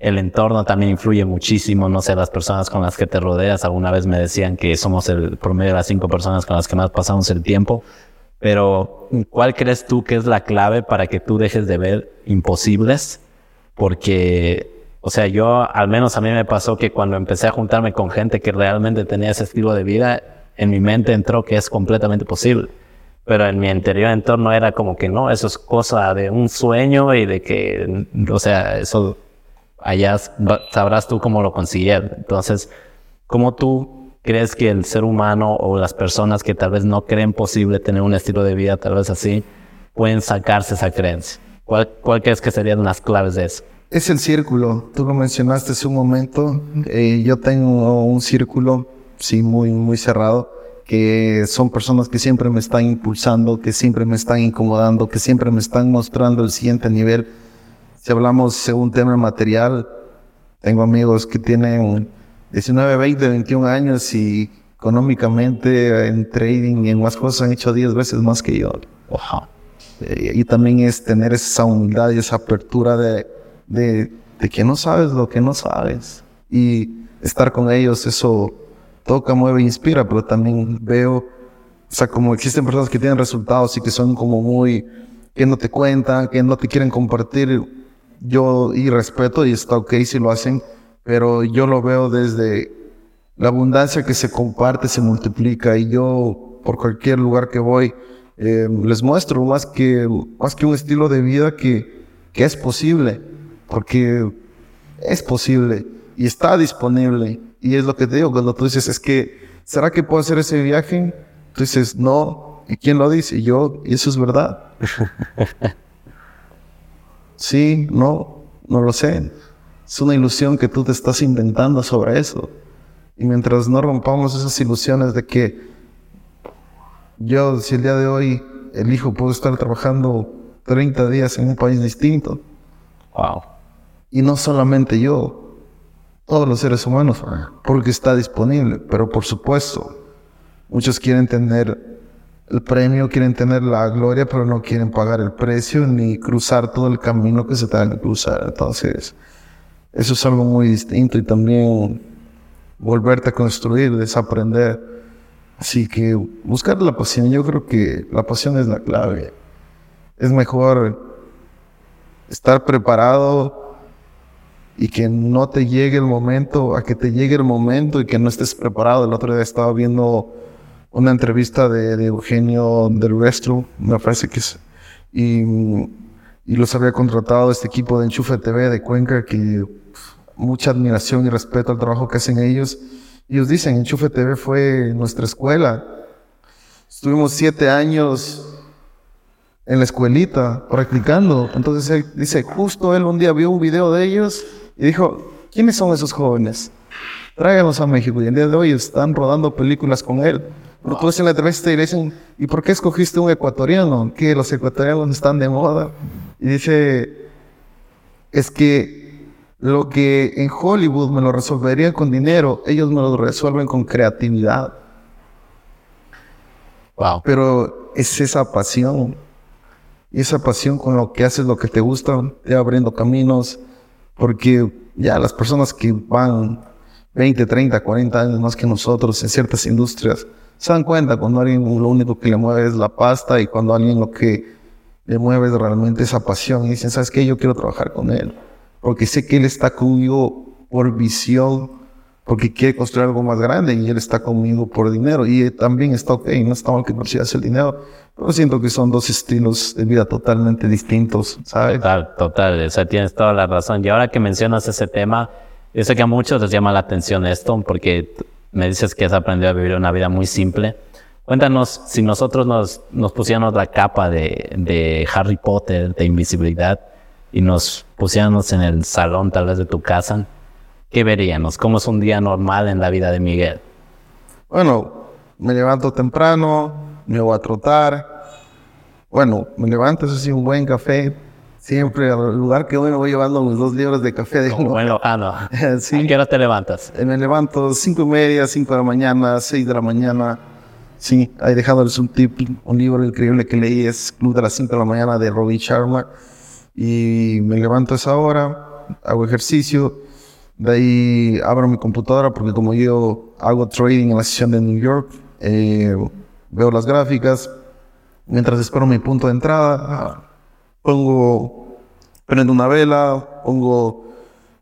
el entorno también influye muchísimo, no sé, las personas con las que te rodeas, alguna vez me decían que somos el promedio de las cinco personas con las que más pasamos el tiempo, pero ¿cuál crees tú que es la clave para que tú dejes de ver imposibles? Porque, o sea, yo, al menos a mí me pasó que cuando empecé a juntarme con gente que realmente tenía ese estilo de vida, en mi mente entró que es completamente posible. Pero en mi anterior entorno era como que no, eso es cosa de un sueño y de que, o sea, eso allá sabrás tú cómo lo consiguieron. Entonces, ¿cómo tú crees que el ser humano o las personas que tal vez no creen posible tener un estilo de vida tal vez así, pueden sacarse esa creencia? ¿Cuál, cuál crees que serían las claves de eso? Es el círculo. Tú lo mencionaste hace un momento. Eh, yo tengo un círculo, sí, muy, muy cerrado, que son personas que siempre me están impulsando, que siempre me están incomodando, que siempre me están mostrando el siguiente nivel si hablamos según tema material, tengo amigos que tienen 19, 20, 21 años y económicamente en trading y en más cosas han hecho 10 veces más que yo. Eh, y, también es tener esa humildad y esa apertura de, de, de que no sabes lo que no sabes. Y estar con ellos, eso toca, mueve, inspira, pero también veo, o sea, como existen personas que tienen resultados y que son como muy, que no te cuentan, que no te quieren compartir yo y respeto y está ok si lo hacen, pero yo lo veo desde la abundancia que se comparte, se multiplica y yo por cualquier lugar que voy eh, les muestro más que, más que un estilo de vida que, que es posible, porque es posible y está disponible. Y es lo que te digo cuando tú dices, es que, ¿será que puedo hacer ese viaje? Tú dices, no. ¿Y quién lo dice? yo, y eso es verdad. <laughs> Sí, no, no lo sé. Es una ilusión que tú te estás inventando sobre eso. Y mientras no rompamos esas ilusiones de que yo, si el día de hoy elijo, puedo estar trabajando 30 días en un país distinto. Wow. Y no solamente yo, todos los seres humanos, porque está disponible. Pero por supuesto, muchos quieren tener el premio, quieren tener la gloria, pero no quieren pagar el precio ni cruzar todo el camino que se tenga que cruzar. Entonces, eso es algo muy distinto y también volverte a construir, desaprender. Así que buscar la pasión, yo creo que la pasión es la clave. Es mejor estar preparado y que no te llegue el momento, a que te llegue el momento y que no estés preparado. El otro día estaba viendo una entrevista de, Eugenio del Restro, me parece que es, y, y, los había contratado este equipo de Enchufe TV de Cuenca, que mucha admiración y respeto al trabajo que hacen ellos. Ellos dicen, Enchufe TV fue nuestra escuela. Estuvimos siete años en la escuelita practicando. Entonces él dice, justo él un día vio un video de ellos y dijo, ¿quiénes son esos jóvenes? Tráiganlos a México. Y el día de hoy están rodando películas con él. Tú en la entrevista y le dicen, ¿y por qué escogiste un ecuatoriano? Que los ecuatorianos están de moda. Y dice, es que lo que en Hollywood me lo resolverían con dinero, ellos me lo resuelven con creatividad. Wow. Pero es esa pasión. Y esa pasión con lo que haces, lo que te gusta, te va abriendo caminos. Porque ya las personas que van 20, 30, 40 años más que nosotros en ciertas industrias, se dan cuenta cuando alguien lo único que le mueve es la pasta y cuando alguien lo que le mueve es realmente esa pasión y dicen, ¿sabes qué? Yo quiero trabajar con él porque sé que él está conmigo por visión, porque quiere construir algo más grande y él está conmigo por dinero y también está ok, no está mal que persigas el dinero, pero siento que son dos estilos de vida totalmente distintos, ¿sabes? Total, total, o sea, tienes toda la razón. Y ahora que mencionas ese tema, yo sé que a muchos les llama la atención esto porque me dices que has aprendido a vivir una vida muy simple. Cuéntanos, si nosotros nos, nos pusiéramos la capa de, de Harry Potter, de invisibilidad, y nos pusiéramos en el salón tal vez de tu casa, ¿qué veríamos? ¿Cómo es un día normal en la vida de Miguel? Bueno, me levanto temprano, me voy a trotar. Bueno, me levanto, eso sí, un buen café. Siempre al lugar que voy me voy llevando mis dos libros de café. De Como <laughs> buen lojano. <laughs> Sí. ¿A qué hora te levantas? Eh, Me levanto cinco y media, cinco de la mañana, seis de la mañana. Sí, ahí dejándoles un tip, un libro increíble que leí es Club de las 5 de la mañana de Robin Sharma. Y me levanto a esa hora, hago ejercicio, de ahí abro mi computadora porque como yo hago trading en la sesión de New York, eh, veo las gráficas, mientras espero mi punto de entrada, ah, pongo, prendo una vela, pongo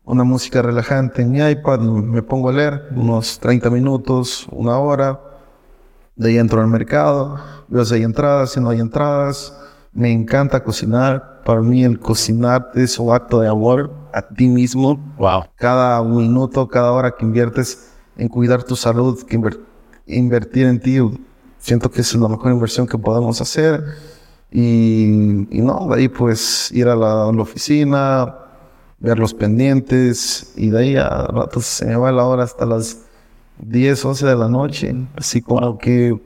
una música relajante en mi iPad, me pongo a leer unos 30 minutos, una hora, de ahí entro al mercado, veo si hay entradas, si no hay entradas, me encanta cocinar, para mí el cocinar es un acto de amor a ti mismo, Wow. cada minuto, cada hora que inviertes en cuidar tu salud, que inver- invertir en ti, siento que es la mejor inversión que podemos hacer. Y, y no, de ahí pues ir a la, a la oficina, ver los pendientes y de ahí a ratos se me va la hora hasta las 10, 11 de la noche. Así como que,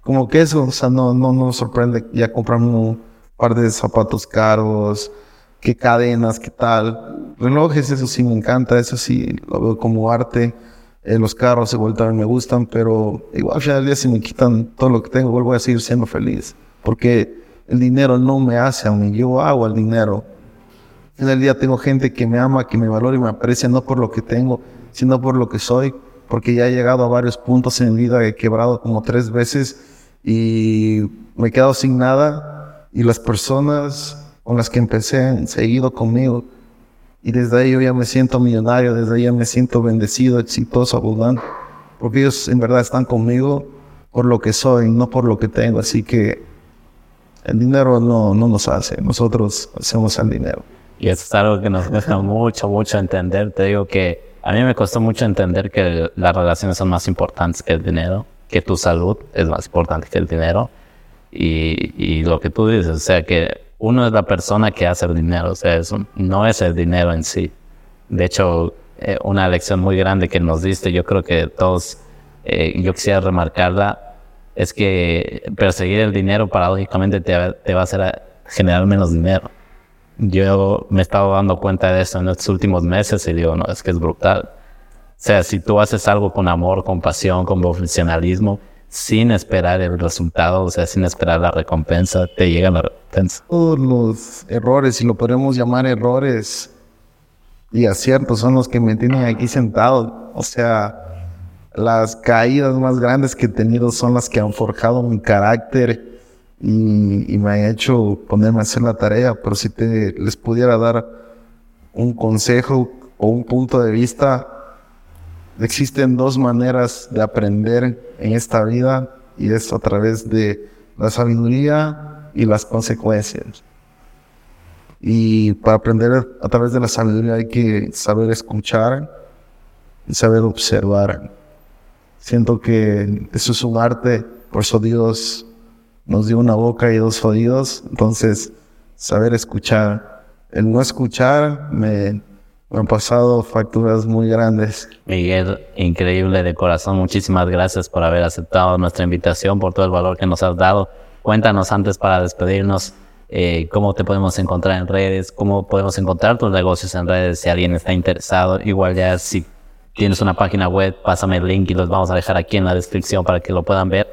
como que eso, o sea, no, no nos sorprende ya comprarme un par de zapatos caros, qué cadenas, qué tal. Relojes, eso sí me encanta, eso sí lo veo como arte. Eh, los carros igual también me gustan, pero igual al final del día si me quitan todo lo que tengo, igual voy a seguir siendo feliz. Porque el dinero no me hace a mí, yo hago el dinero. Final del día tengo gente que me ama, que me valora y me aprecia no por lo que tengo, sino por lo que soy. Porque ya he llegado a varios puntos en mi vida, he quebrado como tres veces y me he quedado sin nada. Y las personas con las que empecé han seguido conmigo. Y desde ahí yo ya me siento millonario, desde ahí ya me siento bendecido, exitoso, abundante. Porque ellos en verdad están conmigo por lo que soy, no por lo que tengo. Así que el dinero no, no nos hace, nosotros hacemos el dinero. Y eso es algo que nos cuesta <laughs> mucho, mucho entender. Te digo que a mí me costó mucho entender que las relaciones son más importantes que el dinero, que tu salud es más importante que el dinero. Y, y lo que tú dices, o sea, que uno es la persona que hace el dinero, o sea, es un- no es el dinero en sí. De hecho, eh, una lección muy grande que nos diste, yo creo que todos, eh, yo quisiera remarcarla, es que perseguir el dinero paradójicamente te, va- te va a hacer generar menos dinero. Yo me he estado dando cuenta de eso en estos últimos meses y digo, no, es que es brutal. O sea, si tú haces algo con amor, con pasión, con profesionalismo, sin esperar el resultado, o sea, sin esperar la recompensa, te llega la recompensa. Todos los errores, si lo podemos llamar errores y aciertos, son los que me tienen aquí sentado. O sea, las caídas más grandes que he tenido son las que han forjado mi carácter y, me han hecho ponerme a hacer la tarea. Pero si te les pudiera dar un consejo o un punto de vista, existen dos maneras de aprender en esta vida y es a través de la sabiduría y las consecuencias. Y para aprender a través de la sabiduría hay que saber escuchar y saber observar. Siento que eso es un arte, por eso Dios nos dio una boca y dos oídos, entonces saber escuchar. El no escuchar me, me han pasado facturas muy grandes. Miguel, increíble de corazón. Muchísimas gracias por haber aceptado nuestra invitación, por todo el valor que nos has dado. Cuéntanos antes para despedirnos eh, cómo te podemos encontrar en redes, cómo podemos encontrar tus negocios en redes si alguien está interesado. Igual ya si tienes una página web, pásame el link y los vamos a dejar aquí en la descripción para que lo puedan ver.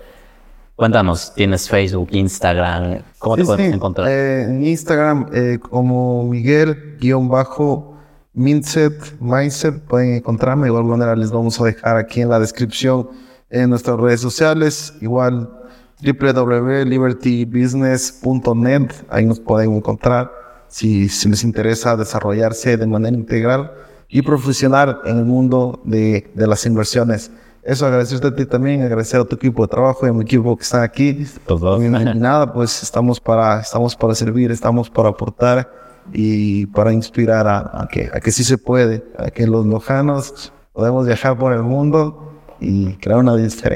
Cuéntanos, ¿tienes Facebook, Instagram? ¿Cómo te sí. encontrar? Eh, en Instagram, eh, como Miguel-Mindset, Mindset, pueden encontrarme. De igual manera, les vamos a dejar aquí en la descripción en nuestras redes sociales. Igual, www.libertybusiness.net, ahí nos pueden encontrar. Si, si les interesa desarrollarse de manera integral, y profesional en el mundo de, de las inversiones. Eso, agradecerte a ti también, agradecer a tu equipo de trabajo y a mi equipo que están aquí. Todos. Y nada, pues estamos para, estamos para servir, estamos para aportar y para inspirar a, a que, a que sí se puede, a que los lojanos podemos viajar por el mundo y crear una diferencia.